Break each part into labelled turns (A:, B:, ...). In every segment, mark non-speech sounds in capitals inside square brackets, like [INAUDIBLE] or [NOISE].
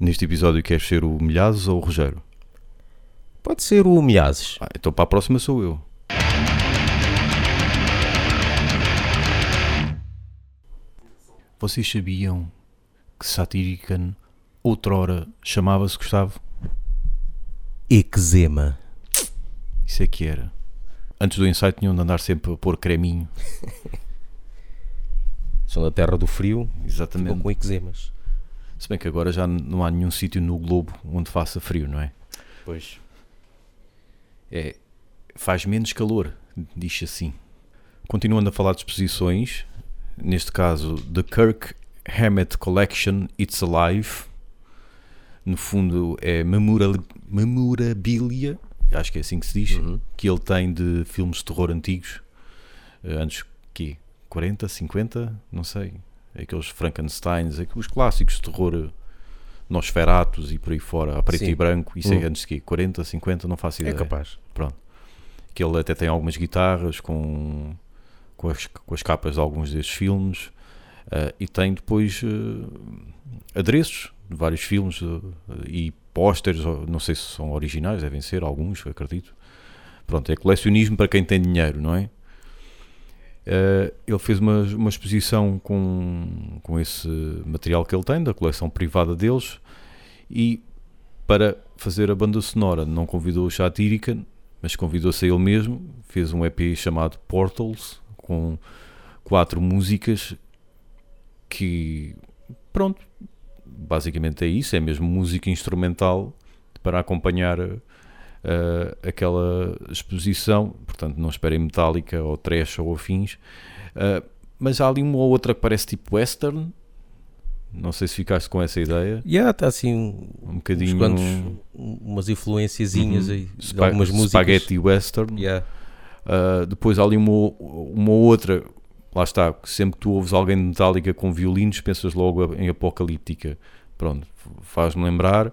A: Neste episódio queres ser o Milhazes ou o Rogério?
B: Pode ser o Milhazes.
A: Ah, então para a próxima sou eu. Vocês sabiam que Satirican outrora chamava-se Gustavo?
B: Eczema.
A: Isso é que era. Antes do ensaio tinham de andar sempre a pôr creminho. [LAUGHS]
B: São da terra do frio,
A: Exatamente.
B: com eczemas.
A: Se bem que agora já não há nenhum sítio no globo onde faça frio, não é?
B: Pois.
A: É, faz menos calor, diz assim. Continuando a falar de exposições, neste caso, The Kirk Hammett Collection It's Alive. No fundo, é memora- memorabilia, acho que é assim que se diz,
B: Uhum.
A: que ele tem de filmes de terror antigos, eh, anos que 40, 50, não sei, aqueles Frankensteins, os clássicos de terror Nosferatus e por aí fora, a preto
B: Sim.
A: e branco, isso é
B: Hum.
A: antes de quê? 40, 50, não faço
B: É
A: ideia
B: capaz.
A: que ele até tem algumas guitarras com, com, as, com as capas de alguns destes filmes eh, e tem depois eh, adereços de vários filmes eh, e pósteres, não sei se são originais, devem ser alguns, acredito. Pronto, é colecionismo para quem tem dinheiro, não é? Eh, ele fez uma, uma exposição com, com esse material que ele tem, da coleção privada deles, e para fazer a banda sonora não convidou o Satírica, mas convidou-se a ele mesmo, fez um EP chamado Portals, com quatro músicas que, pronto, basicamente é isso, é mesmo música instrumental para acompanhar eh, aquela exposição, portanto não esperem metálica ou trash ou afins, Eh, mas há ali uma ou outra que parece tipo western, não sei se ficaste com essa ideia,
B: E há, está assim
A: um bocadinho...
B: quantos, umas influenciazinhas
A: Uhum.
B: aí
A: Spa-
B: algumas músicas.
A: Spaghetti western,
B: Yeah.
A: Uh, depois há ali uma, uma outra, lá está, sempre que tu ouves alguém de Metallica com violinos, pensas logo em Apocalíptica. Pronto, faz-me lembrar,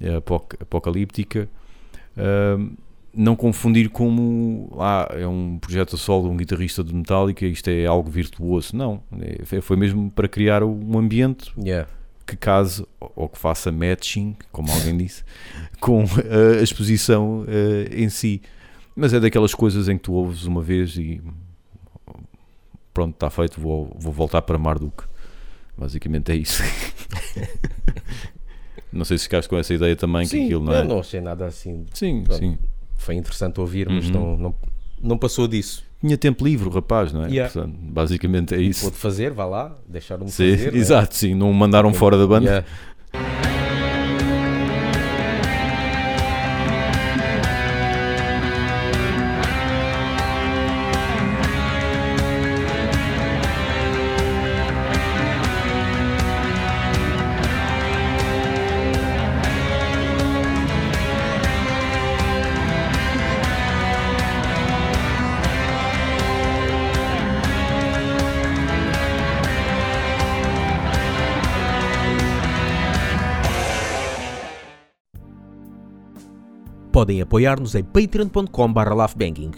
A: é apoc- Apocalíptica. Uh, não confundir como ah, é um projeto a solo de um guitarrista de Metallica, isto é algo virtuoso. Não, é- foi mesmo para criar um ambiente
B: Yeah.
A: que case ou que faça matching, como alguém [LAUGHS] disse, com a exposição uh, em si. Mas é daquelas coisas em que tu ouves uma vez e pronto, está feito, vou, vou voltar para Marduk. Basicamente é isso. [LAUGHS] não sei se ficaste com essa ideia também, que
B: Sim,
A: aquilo não é.
B: não achei nada assim.
A: Sim,
B: Pronto.
A: sim.
B: Foi interessante ouvir, mas
A: Uhum.
B: não, não, não passou disso.
A: Tinha tempo livre, o rapaz, não é?
B: Yeah.
A: Portanto, basicamente é isso.
B: Pôde fazer, vá lá, deixaram-me fazer. [LAUGHS] né?
A: exato, sim. Não o mandaram fora da banda.
B: Yeah. [LAUGHS] Podem apoiar-nos em patreon.com.br laughbanging.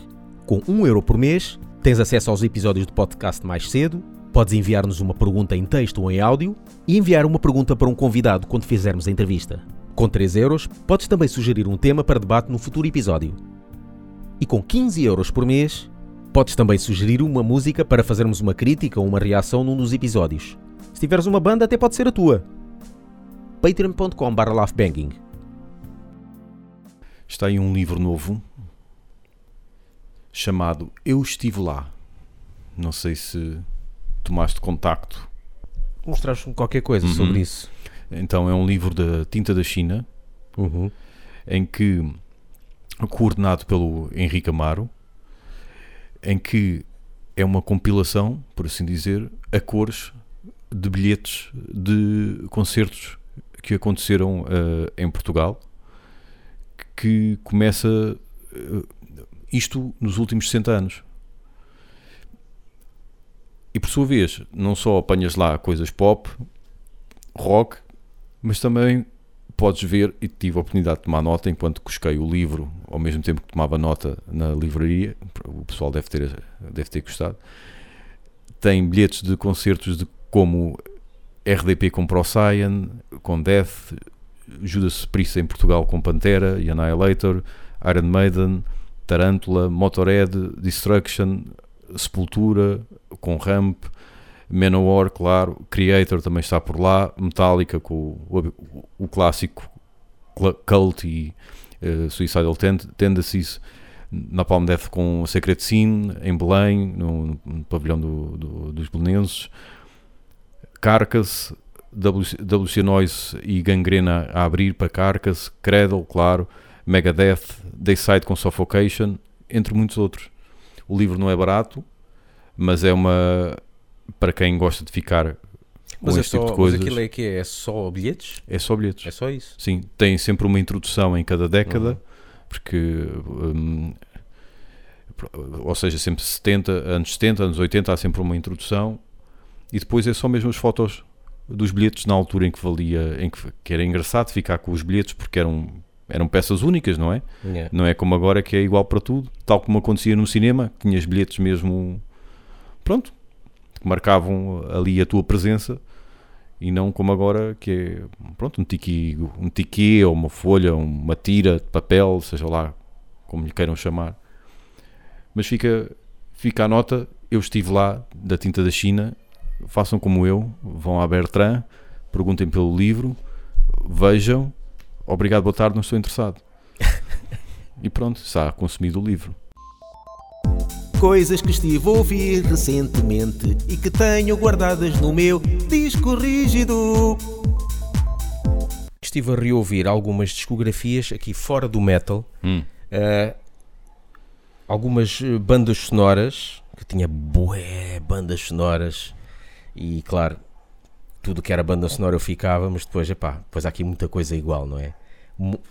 B: Com 1 euro por mês, tens acesso aos episódios do podcast mais cedo, podes enviar-nos uma pergunta em texto ou em áudio e enviar uma pergunta para um convidado quando fizermos a entrevista. Com 3 euros, podes também sugerir um tema para debate no futuro episódio. E com 15 euros por mês, podes também sugerir uma música para fazermos uma crítica ou uma reação num dos episódios. Se tiveres uma banda, até pode ser a tua. patreon.com.br laughbanging.
A: Está aí um livro novo chamado Eu Estive Lá. Não sei se tomaste contacto.
B: Mostraste-me qualquer coisa
A: Uhum.
B: sobre isso.
A: Então é um livro da tinta da China
B: Uhum.
A: em que coordenado pelo Henrique Amaro, em que é uma compilação, por assim dizer, a cores de bilhetes de concertos que aconteceram eh, em Portugal, que começa eh, isto nos últimos 60 anos. E por sua vez, não só apanhas lá coisas pop, rock, mas também podes ver, e tive a oportunidade de tomar nota enquanto cusquei o livro, ao mesmo tempo que tomava nota na livraria, o pessoal deve ter, deve ter gostado. Tem bilhetes de concertos de como RDP com Procyan, com Death, Judas Priest em Portugal com Pantera e Annihilator, Iron Maiden, Tarantula, Motorhead, Destruction, Sepultura com Ramp, Manowar, claro, Creator também está por lá, Metallica com o, o, o clássico Cult e uh, Suicidal Tendencies, Napalm Death com Secret Scene em Belém, no, no pavilhão do, do, dos belenenses, Carcass, WC Noise e Gangrena a abrir para Carcass, Cradle, claro, Megadeth, Dayside com Suffocation, entre muitos outros. O livro não é barato, mas é uma para quem gosta de ficar
B: mas, é só, tipo mas aquilo é que é, é só bilhetes?
A: É só bilhetes.
B: É só isso?
A: Sim, tem sempre uma introdução em cada década, uhum. porque. Um, ou seja, sempre 70, anos 70, anos 80, há sempre uma introdução e depois é só mesmo as fotos dos bilhetes na altura em que valia, em que, que era engraçado ficar com os bilhetes porque eram, eram peças únicas, não é? Yeah. Não é como agora que é igual para tudo, tal como acontecia no cinema, tinhas bilhetes mesmo, pronto, que marcavam ali a tua presença e não como agora que é pronto, um tiki, um tiki ou uma folha, uma tira de papel, seja lá como lhe queiram chamar. Mas fica, fica a nota, eu estive lá da tinta da China, façam como eu, vão à Bertrand, perguntem pelo livro, vejam, obrigado, boa tarde, não estou interessado. [LAUGHS] e pronto, está consumido o livro.
B: Coisas que estive a ouvir recentemente e que tenho guardadas no meu disco rígido. Estive a reouvir algumas discografias aqui fora do metal. Hum. Uh, algumas bandas sonoras que tinha bué bandas sonoras e claro tudo que era banda sonora eu ficava mas depois epá, depois há aqui muita coisa igual não é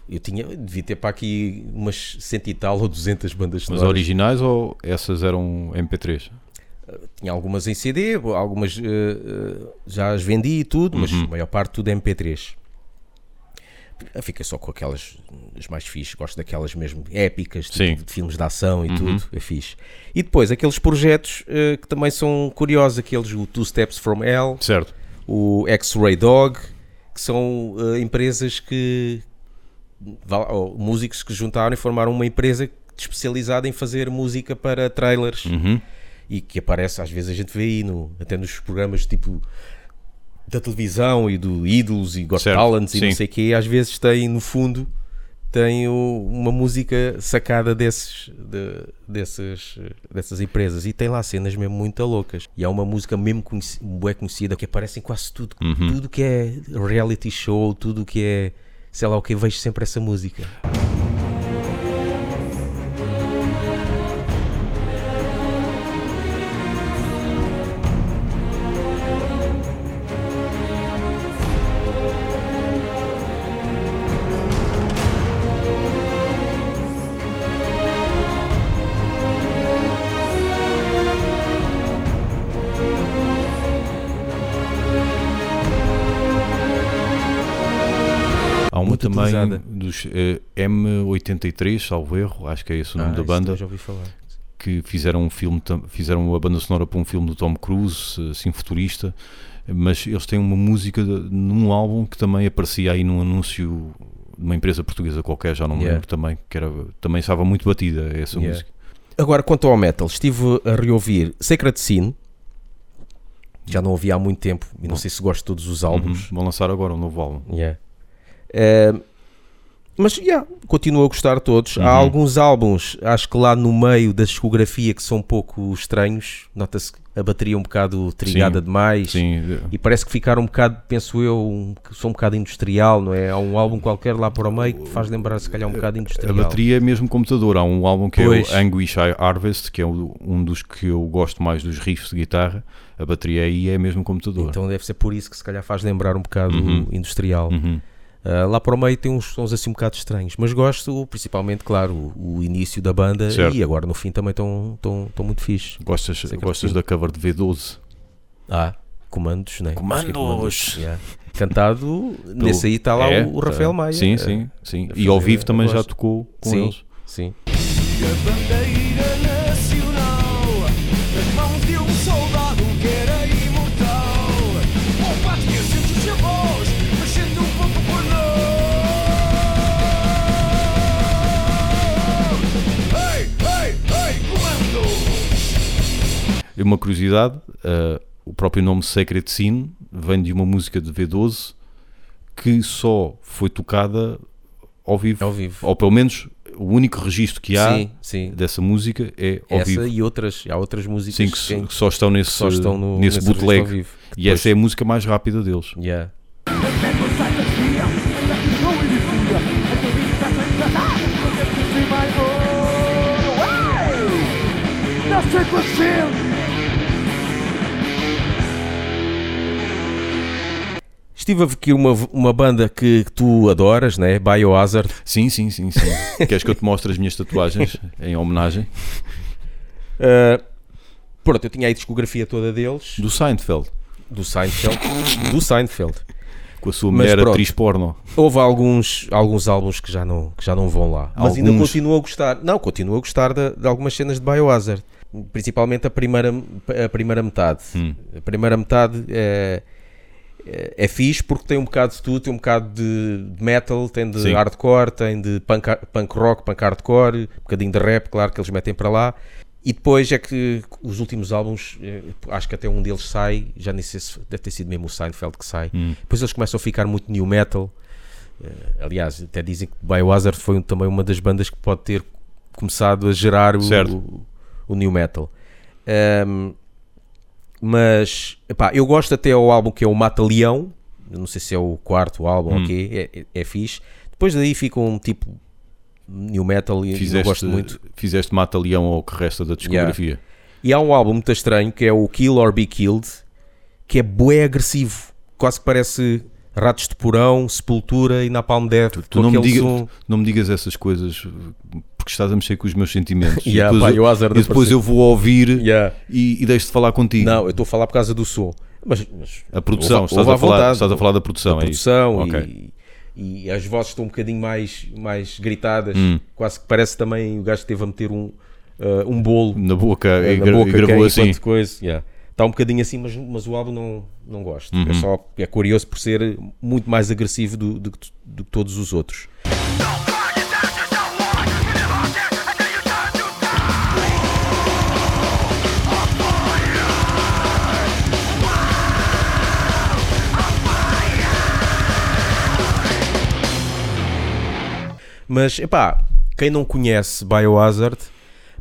B: eu tinha, devia ter para aqui umas cento e tal ou 200 bandas sonoras.
A: Mas originais ou essas eram MP3?
B: Tinha algumas em CD, algumas uh, já as vendi e tudo, mas uhum. a maior parte tudo é MP3. Fica só com aquelas as mais fixes, gosto daquelas mesmo épicas, tipo, de filmes de ação e uhum. tudo, é fixe. E depois aqueles projetos uh, que também são curiosos, aqueles o Two Steps from Hell,
A: certo.
B: o X-Ray Dog, que são empresas que, músicos que juntaram e formaram uma empresa especializada em fazer música para trailers uhum. e que aparece, às vezes a gente vê aí no, até nos programas tipo da televisão e do Idols e Got Talents e Sim. não sei o que, às vezes tem no fundo tem uma música sacada desses, de, desses, dessas empresas e tem lá cenas mesmo muito loucas. E há uma música mesmo conhecida, conhecida que aparece em quase tudo, uhum. tudo que é reality show, tudo que é sei lá o que, vejo sempre essa música.
A: Também dos uh, M83, salvo erro, acho que é esse o nome ah, da banda.
B: Já ouvi falar.
A: Que fizeram um filme, fizeram a banda sonora para um filme do Tom Cruise, assim futurista, mas eles têm uma música de, num álbum que também aparecia aí num anúncio de uma empresa portuguesa qualquer, já não me yeah. lembro também, que era, também estava muito batida essa yeah. música.
B: Agora, quanto ao metal, estive a reouvir Sacred Scene, já não ouvi há muito tempo, e não sei se gosto de todos os álbuns.
A: Uhum. Vão lançar agora um novo álbum.
B: Yeah. Uh, mas, yeah, continuo a gostar todos. Uhum. Há alguns álbuns, acho que lá no meio da discografia, que são um pouco estranhos. Nota-se a bateria um bocado trigada sim, demais.
A: Sim.
B: E parece que ficaram um bocado, penso eu, um, são um bocado industrial, não é? Há um álbum qualquer lá para o meio que faz lembrar, se calhar, um bocado industrial.
A: A bateria é mesmo computador. Há um álbum que pois. é o Anguish Harvest, que é um dos que eu gosto mais dos riffs de guitarra. A bateria aí é mesmo computador.
B: Então deve ser por isso que se calhar faz lembrar um bocado uhum. industrial. Uhum. Uh, lá para o meio tem uns sons assim um bocado estranhos, mas gosto principalmente, claro, o, o início da banda certo. e agora no fim também estão muito fixe.
A: Gostas, gostas da cover de V12?
B: Ah, comandos, né?
A: Comandos! comandos
B: yeah. Cantado, nesse aí está lá é, o, Rafael tá. Maia.
A: Sim, sim, sim. E ao vivo também já tocou com
B: sim,
A: eles.
B: Sim.
A: Curiosidade: uh, o próprio nome Sacred Scene vem de uma música de V12 que só foi tocada ao vivo.
B: Ao vivo.
A: Ou pelo menos o único registro que há
B: sim, sim.
A: dessa música é ao
B: Essa
A: vivo.
B: e outras, há outras músicas
A: Sim, que,
B: que,
A: que só estão nesse,
B: só estão no,
A: nesse
B: nesse
A: bootleg.
B: ao vivo.
A: E
B: depois-
A: essa é a música mais rápida deles.
B: Yeah. Estive a ver aqui uma, uma banda que, tu adoras, né? Biohazard.
A: Sim, sim, sim, sim. Queres que eu te mostre as minhas tatuagens em homenagem?
B: Uh, pronto, eu tinha aí a discografia toda deles,
A: Do Seinfeld,
B: do Seinfeld. do Seinfeld.
A: com a sua
B: Mas
A: mulher
B: pronto.
A: atriz porno.
B: Houve alguns, alguns álbuns que já, não, que já não vão lá. Mas ainda
A: Alguns?
B: continuo a gostar. Não, continuo a gostar de, de algumas cenas de Biohazard. Principalmente a primeira, a primeira metade.
A: Hum.
B: A primeira metade é, é, é fixe porque tem um bocado de tudo. Tem um bocado de metal, tem de
A: Sim.
B: hardcore, tem de punk, punk rock, punk hardcore, um bocadinho de rap, claro que eles metem para lá. E depois é que os últimos álbuns, eh, acho que até um deles sai, já nem sei se deve ter sido mesmo o Seinfeld que sai.
A: Hum.
B: Depois eles começam a ficar muito new metal. Eh, aliás, até dizem que Biohazard foi um- também uma das bandas que pode ter começado a gerar o, o, o new metal. Ahm, mas epá, eu gosto até ao álbum que é o Mata Leão. Eu não sei se é o quarto álbum
A: Hum.
B: ou quê, é, é, é fixe. Depois daí fica um tipo new metal e eu
A: Fizeste,
B: gosto muito.
A: fizeste Mata Leão ao que resta da discografia.
B: E há um álbum muito estranho que é o Kill or Be Killed, que é bué agressivo, quase que parece Ratos de Porão, Sepultura e Napalm Death.
A: Tu,
B: com
A: não, me diga-
B: som.
A: não me digas essas coisas porque estás a mexer com os meus sentimentos. [LAUGHS] E
B: Yeah,
A: depois,
B: pá,
A: eu,
B: eu
A: e
B: de
A: depois eu vou ouvir
B: Yeah.
A: e, e deixo de falar contigo.
B: Não, eu estou a falar por causa do som. Mas, mas
A: A produção,
B: Ouve-
A: estás,
B: ouve
A: a falar,
B: vontade.
A: estás a falar da produção, é
B: produção e, e as vozes estão um bocadinho mais, mais gritadas.
A: Hum.
B: Quase que parece também o gajo esteve a meter um, uh, um bolo
A: Na boca,
B: eh,
A: e,
B: na boca
A: e gravou
B: quem-
A: assim.
B: coisa. Yeah. Está um bocadinho assim, mas, mas o álbum não, não gosto.
A: Uhum.
B: É só é curioso por ser muito mais agressivo do, do, do que todos os outros. Mas, epá, quem não conhece Biohazard,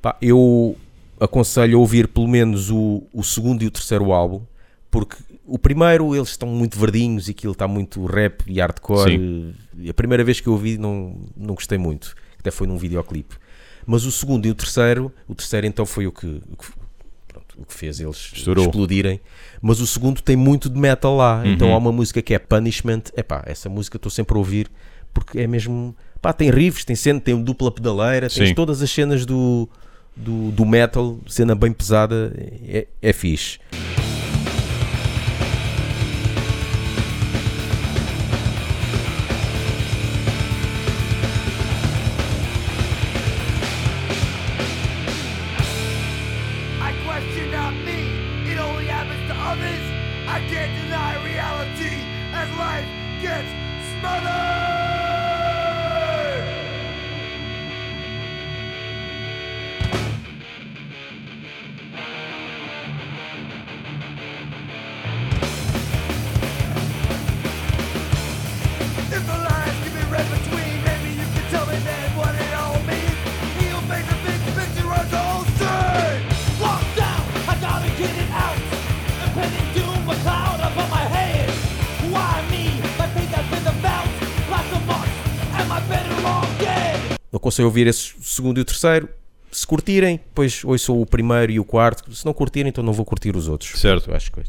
B: pá, eu aconselho a ouvir pelo menos o, o segundo e o terceiro álbum, porque o primeiro eles estão muito verdinhos e aquilo está muito rap e hardcore. E A primeira vez que eu ouvi não, não gostei muito, até foi num videoclipe. Mas o segundo e o terceiro, o terceiro então foi o que, o que, o que fez eles
A: Estourou.
B: explodirem. Mas o segundo tem muito de metal lá. Então
A: Uhum.
B: há uma música que é Punishment. Epá, essa música estou sempre a ouvir porque é mesmo. Pá, tem riffs, tem cena, tem dupla pedaleira, tens
A: Sim.
B: todas as cenas do, do, do metal, cena bem pesada, é, é fixe. Não consigo ouvir esse segundo e o terceiro. Se curtirem, depois ouçam o primeiro e o quarto. Se não curtirem, então não vou curtir os outros.
A: Certo.
B: Acho que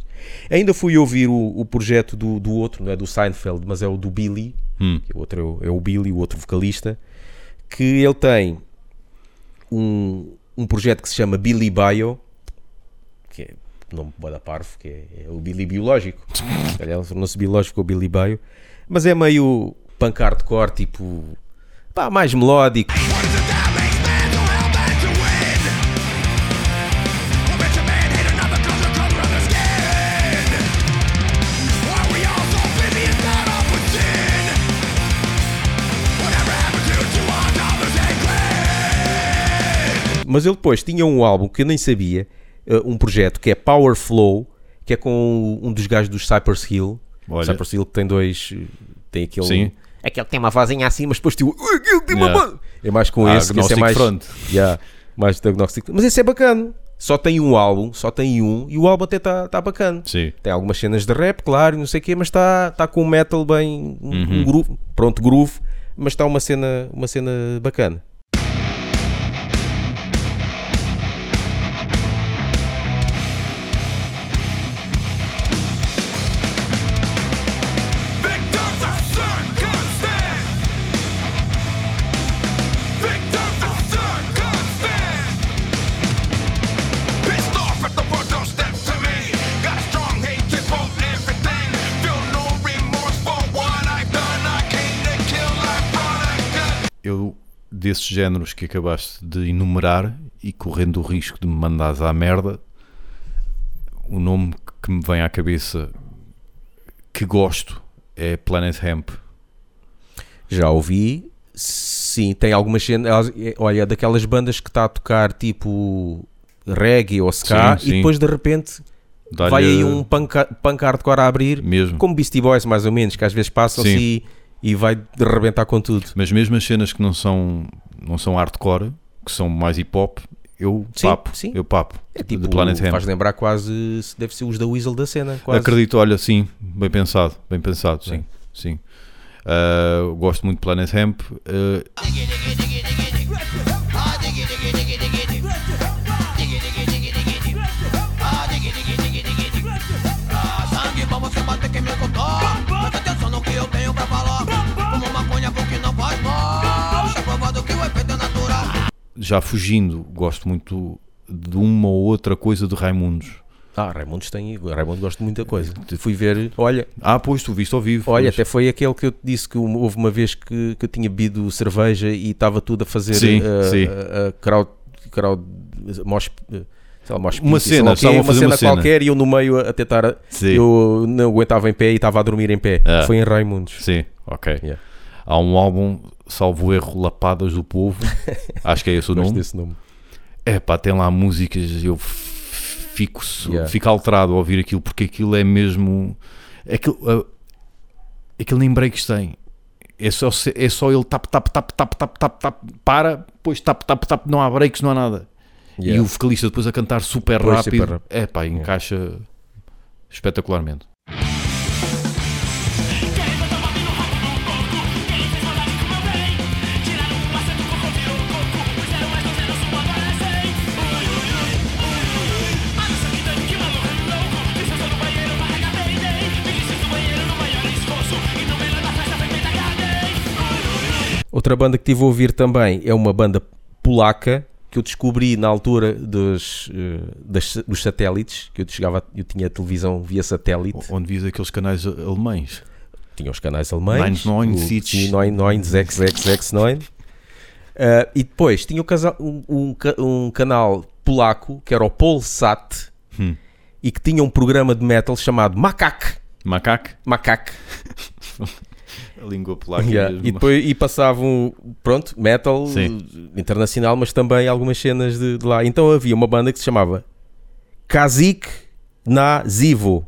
B: Ainda fui ouvir o, o projeto do, do outro, não é do Seinfeld, mas é o do Billy.
A: Hum.
B: que o outro é o, é o Billy, o outro vocalista. Que ele tem um, um projeto que se chama Billy Bio, que é nome da parvo, que é, é o Billy biológico. [LAUGHS] Aliás, tornou-se biológico o Billy Bio. Mas é meio punk hardcore, tipo, pá, mais melódico. Mas ele depois tinha um álbum que eu nem sabia, eh, um projeto que é Power Flow, que é com um dos gajos dos Cypress Hill.
A: Olha.
B: Cypress Hill que tem dois. eh, Tem aquele.
A: Sim.
B: Aquele que tem uma vozinha assim, mas depois. "Ui, aquele tem uma voz." É mais com
A: Ah,
B: esse, que esse é mais.
A: Front.
B: Yeah, mais diagnóstico. Mas esse é bacana. Só tem um álbum, só tem um, e o álbum até está tá bacana.
A: Sim.
B: Tem algumas cenas de rap, claro, não sei o quê, mas está tá com um metal bem. Um,
A: Uhum.
B: um groove, pronto, groove, mas está uma cena, uma cena bacana.
A: Desses géneros que acabaste de enumerar e correndo o risco de me mandares à merda, o nome que me vem à cabeça que gosto é Planet Hemp.
B: Já ouvi, sim, tem algumas cenas. Olha, daquelas bandas que está a tocar tipo reggae ou ska,
A: Sim,
B: e
A: sim.
B: depois de repente vai aí um punk, punk hardcore a abrir,
A: Mesmo.
B: como Beastie Boys, mais ou menos, que às vezes passam-se. E, vai de rebentar com tudo.
A: Mas mesmo as cenas que não são, não são hardcore, que são mais hip hop, eu
B: Sim,
A: papo.
B: sim.
A: Eu papo.
B: É tipo,
A: de Planet
B: faz lembrar quase, deve ser os da Weasel da cena, quase.
A: Acredito, olha, sim, bem pensado, bem pensado, sim, sim. Ah, eu gosto muito de Planet Hemp. ah,
C: já
A: fugindo, gosto muito de uma ou outra coisa de Raimundos.
B: Ah, Raimundos tem. Raimundo gosta de muita coisa. Fui ver. Olha,
A: Ah, pois, tu viste ao vivo.
B: olha,
A: pois.
B: até foi aquele que eu te disse que houve uma vez que, que eu tinha bebido cerveja e estava tudo a fazer
A: Sim,
B: uh,
A: sim.
B: uh, uh, crowd. crowd sei lá, mosh
A: Uma cena,
B: quê, uma cena
A: cena.
B: qualquer e eu no meio a tentar.
A: Sim.
B: Eu não aguentava em pé e estava a dormir em pé.
A: Ah.
B: Foi em Raimundos.
A: Sim, ok.
B: Yeah.
A: Há um álbum, salvo erro, Lapadas do Povo. [LAUGHS] Acho que é esse o nome.
B: desse nome.
A: É pá, tem lá músicas, eu fico,
B: Yeah.
A: fico alterado ao ouvir aquilo, porque aquilo é mesmo. Aquilo, aquilo nem breaks tem. É só, é só ele tap, tap, tap, tap, tap, tap, tap, para, depois tap, tap, tap, não há breaks, não há nada. E
B: Yeah.
A: o vocalista depois a cantar super
B: Depois
A: rápido.
B: super rápido.
A: É pá, encaixa espetacularmente.
B: Outra banda que tive a ouvir também é uma banda polaca que eu descobri na altura dos, eh, das- dos satélites, que eu chegava, eu tinha televisão via satélite,
A: Onde vis aqueles canais a- alemães.
B: tinha os canais alemães,
A: 99,
B: o 99, Eh, e depois tinha um, um ca- um canal polaco que era o Polsat
A: Hum.
B: e que tinha um programa de metal chamado Macaque.
A: Macaque,
B: Macaque. [LAUGHS]
A: a língua polaca.
B: Yeah,
A: mesmo.
B: E, depois, e passavam, pronto, metal
A: Sim.
B: internacional, mas também algumas cenas de, de lá. Então havia uma banda que se chamava Kazik na Zivo.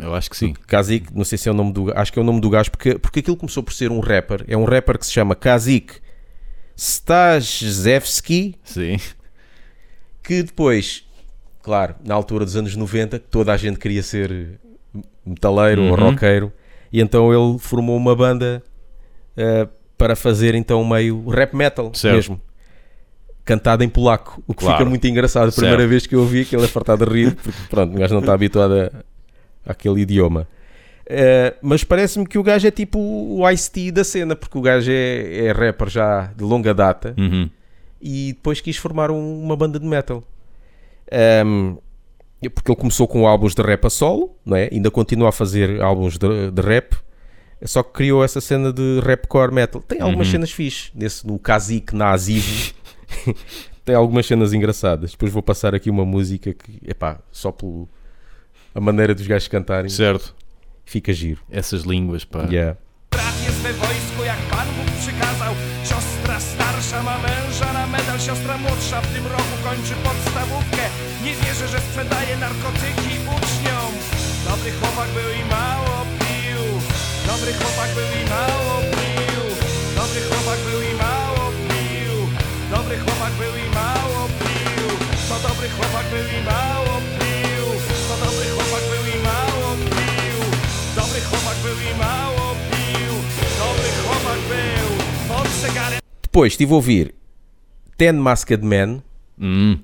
A: Eu acho que sim.
B: Kazik, não sei se é o nome do acho que é o nome do gajo, porque, porque aquilo começou por ser um rapper. É um rapper que se chama Kazik Stajewski,
A: Sim.
B: que depois, claro, na altura dos anos 90, toda a gente queria ser metaleiro ou
A: Uhum.
B: roqueiro, e então ele formou uma banda eh, para fazer então meio rap metal
A: Certo.
B: mesmo. Cantado em polaco, o que
A: Claro.
B: fica muito engraçado. A primeira
A: Certo.
B: vez que eu ouvi aquilo é fartado de rir, porque pronto, o gajo não está habituado a, àquele idioma. Eh, mas parece-me que o gajo é tipo o Ice-T da cena, porque o gajo é, é rapper já de longa data
A: Uhum.
B: e depois quis formar um- uma banda de metal. Ahm, porque ele começou com álbuns de rap a solo, não é? ainda continua a fazer álbuns de, de rap, só que criou essa cena de rapcore metal. Tem algumas
A: Uhum.
B: cenas fixe, nesse, no Kazik Nazivo. [LAUGHS] Tem algumas cenas engraçadas. Depois vou passar aqui uma música que, epá, só pelo a maneira dos gajos cantarem,
A: Certo.
B: fica giro.
A: Essas línguas, pá.
B: Yeah.
D: Swe wojsko, jak Pan Bóg przykazał. Siostra starsza ma męża na medal, siostra młodsza w tym roku kończy podstawówkę. Nie wierzę, że sprzedaje narkotyki uczniom. Dobry chłopak był i mało pił. Dobry chłopak był i mało pił. Dobry chłopak był i mało pił. Dobry chłopak był i mało pił. To dobry chłopak był i mało pił.
B: Depois estive a ouvir Ten Masked Men,
A: Hum,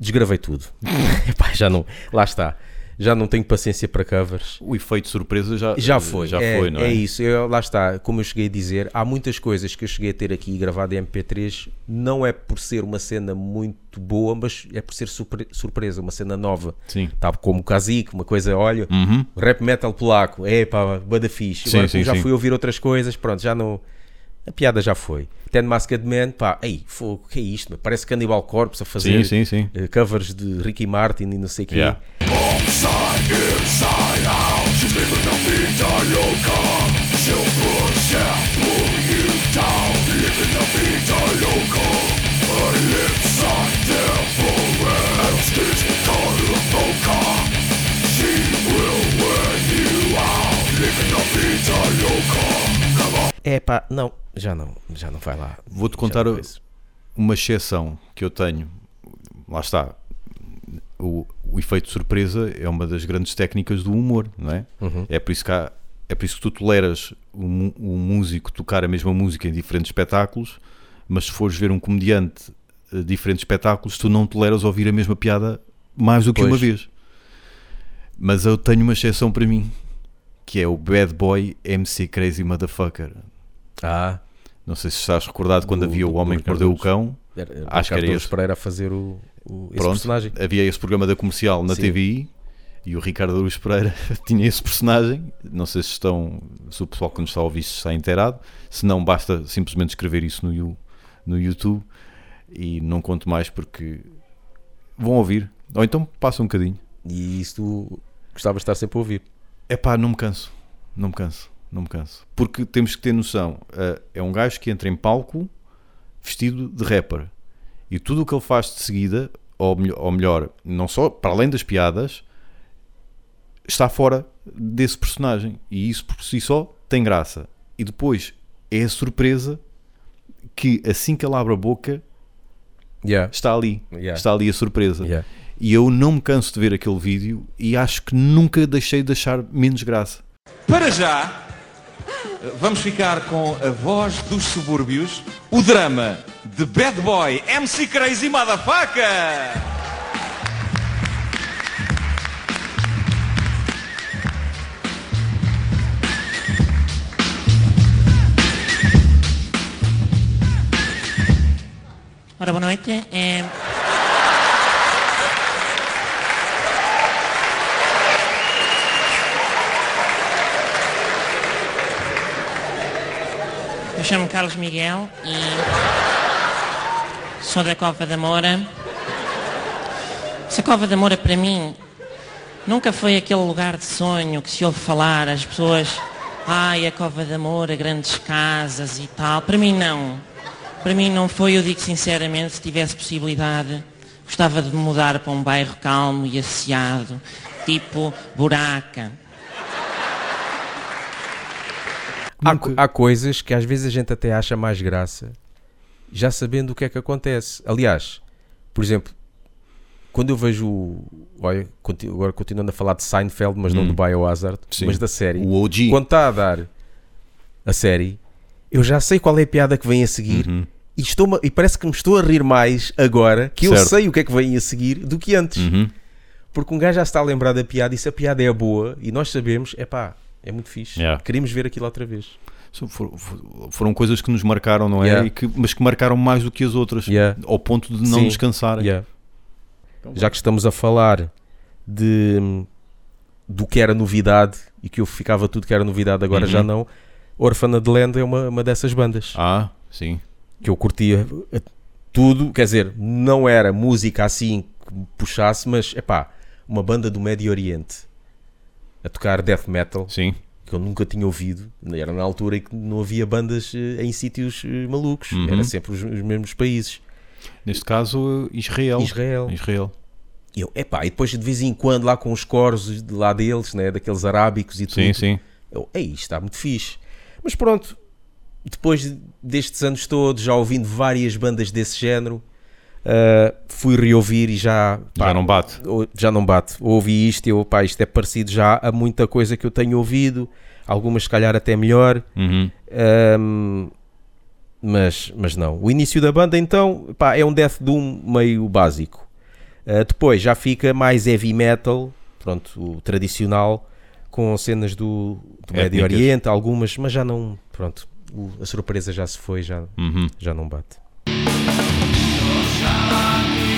B: desgravei tudo. [LAUGHS] Epá, já não, lá está. Já não tenho paciência para covers.
A: o efeito de surpresa já,
B: Já foi,
A: já
B: é,
A: foi, não é?
B: é isso. Eu, lá está, como eu cheguei a dizer, há muitas coisas que eu cheguei a ter aqui gravado em MP3, não é por ser uma cena muito boa, mas é por ser surpre- surpresa, uma cena nova.
A: Sim.
B: Tá como o Kazik, uma coisa, olha,
A: Uhum.
B: rap metal polaco, é pá, bada fixe.
A: Sim,
B: Agora,
A: sim,
B: como já
A: sim.
B: fui ouvir outras coisas, pronto, já não. A piada já foi. Ten Masked Man, pá, ei, fogo, que é isto? meu? Parece Cannibal Corpse a fazer
A: Sim, sim, sim.
B: eh, covers de Ricky Martin e não sei o quê.
A: Yeah.
B: É pá, não, já não, já não vai lá.
A: Vou-te contar uma exceção que eu tenho. Lá está. O, o efeito de surpresa é uma das grandes técnicas do humor, não é?
B: Uhum.
A: É por isso que há- é por isso que tu toleras o, músico tocar a mesma música em diferentes espetáculos, mas se fores ver um comediante a diferentes espetáculos, tu não toleras ouvir a mesma piada mais do que
B: Pois.
A: uma vez. Mas eu tenho uma exceção para mim, que é o Bad Boy MC Crazy Motherfucker.
B: Ah,
A: Não sei se estás recordado quando
B: Do-
A: havia o Homem que Mordeu o Cão.
B: era, era
A: Acho que era esse.
B: Pereira a fazer o, o- esse
A: Pronto,
B: personagem.
A: havia esse programa da comercial na
B: Sim.
A: TVI e o Ricardo Aruz Pereira [LAUGHS] tinha esse personagem. Não sei se estão, se o pessoal que nos está a ouvir está inteirado. Se não, basta simplesmente escrever isso no, no YouTube e não conto mais porque vão ouvir. Ou então passa um bocadinho.
B: E isso tu gostavas de estar sempre a ouvir.
A: É pá, não me canso. Não me canso. Não me canso. Porque temos que ter noção. eh, é um gajo que entra em palco vestido de rapper. E tudo o que ele faz de seguida, ou, ou melhor, não só para além das piadas, está fora desse personagem. E isso por si só tem graça. E depois é a surpresa que assim que ele abre a boca,
B: Yeah.
A: está ali.
B: Yeah.
A: Está ali a surpresa.
B: Yeah.
A: E eu não me canso de ver aquele vídeo e acho que nunca deixei de achar menos graça.
E: Para já, vamos ficar com a voz dos subúrbios, o drama de Bad Boy MC Crazy Motherfucker!
F: Ora, boa noite. É... Eu chamo-me Carlos Miguel e sou da Cova da Moura. Essa Cova da Moura para mim nunca foi aquele lugar de sonho que se ouve falar, as pessoas, ai, a Cova da Moura, grandes casas e tal. Para mim não. Para mim não foi, eu digo sinceramente, se tivesse possibilidade, gostava de mudar para um bairro calmo e asseado, tipo Buraca.
B: Há,
A: Nunca-
B: há coisas que às vezes a gente até acha mais graça, já sabendo o que é que acontece. Aliás, por exemplo, quando eu vejo. o- Olha, conti- agora continuando a falar de Seinfeld, mas não
A: Hum.
B: do Biohazard,
A: Sim.
B: mas da série.
A: O OG.
B: Quando está a dar a série, eu já sei qual é a piada que vem a seguir.
A: Uhum.
B: E, estou e parece que me estou a rir mais agora que eu
A: Certo.
B: sei o que é que vem a seguir do que antes.
A: Uhum.
B: Porque um gajo já se está a lembrar da piada e se a piada é boa e nós sabemos, é pá, é muito fixe.
A: Yeah.
B: Queremos ver aquilo outra vez.
A: For- for- Foram coisas que nos marcaram, não é?
B: Yeah.
A: E que- mas que marcaram mais do que as outras,
B: Yeah.
A: ao ponto de não
B: Sim.
A: descansarem.
B: Yeah. Já que estamos a falar de do que era novidade e que eu ficava tudo que era novidade, agora
A: Uhum.
B: já não. Orphan de Land é uma, uma dessas bandas
A: Ah, sim.
B: que eu curtia eh, tudo, quer dizer, não era música assim que me puxasse, mas é pá, uma banda do Médio Oriente a tocar death metal
A: Sim.
B: que eu nunca tinha ouvido. Era na altura em que não havia bandas eh, em sítios eh, malucos,
A: Uhum.
B: era sempre os, os mesmos países.
A: Neste caso, Israel.
B: Israel.
A: Israel.
B: E eu, epá, e depois de vez em quando lá com os coros de lá deles, né, daqueles arábicos e tudo.
A: Sim, sim.
B: Eu, ei, isto está muito fixe. Mas pronto, depois destes anos todos, já ouvindo várias bandas desse género, ah, fui reouvir e já. pá,
A: Já não bate.
B: já não bate. Ouvi isto e eu, pá, isto é parecido já a muita coisa que eu tenho ouvido, algumas se calhar até melhor.
A: Uhum.
B: Ahm, mas, mas não. O início da banda, então, pá, é um Death Doom meio básico. Ah, depois já fica mais heavy metal, pronto, o tradicional, com cenas do, do Médio. Oriente, algumas, mas já não, pronto, a surpresa já se foi, já,
A: Uhum.
B: já não bate. Shall I be?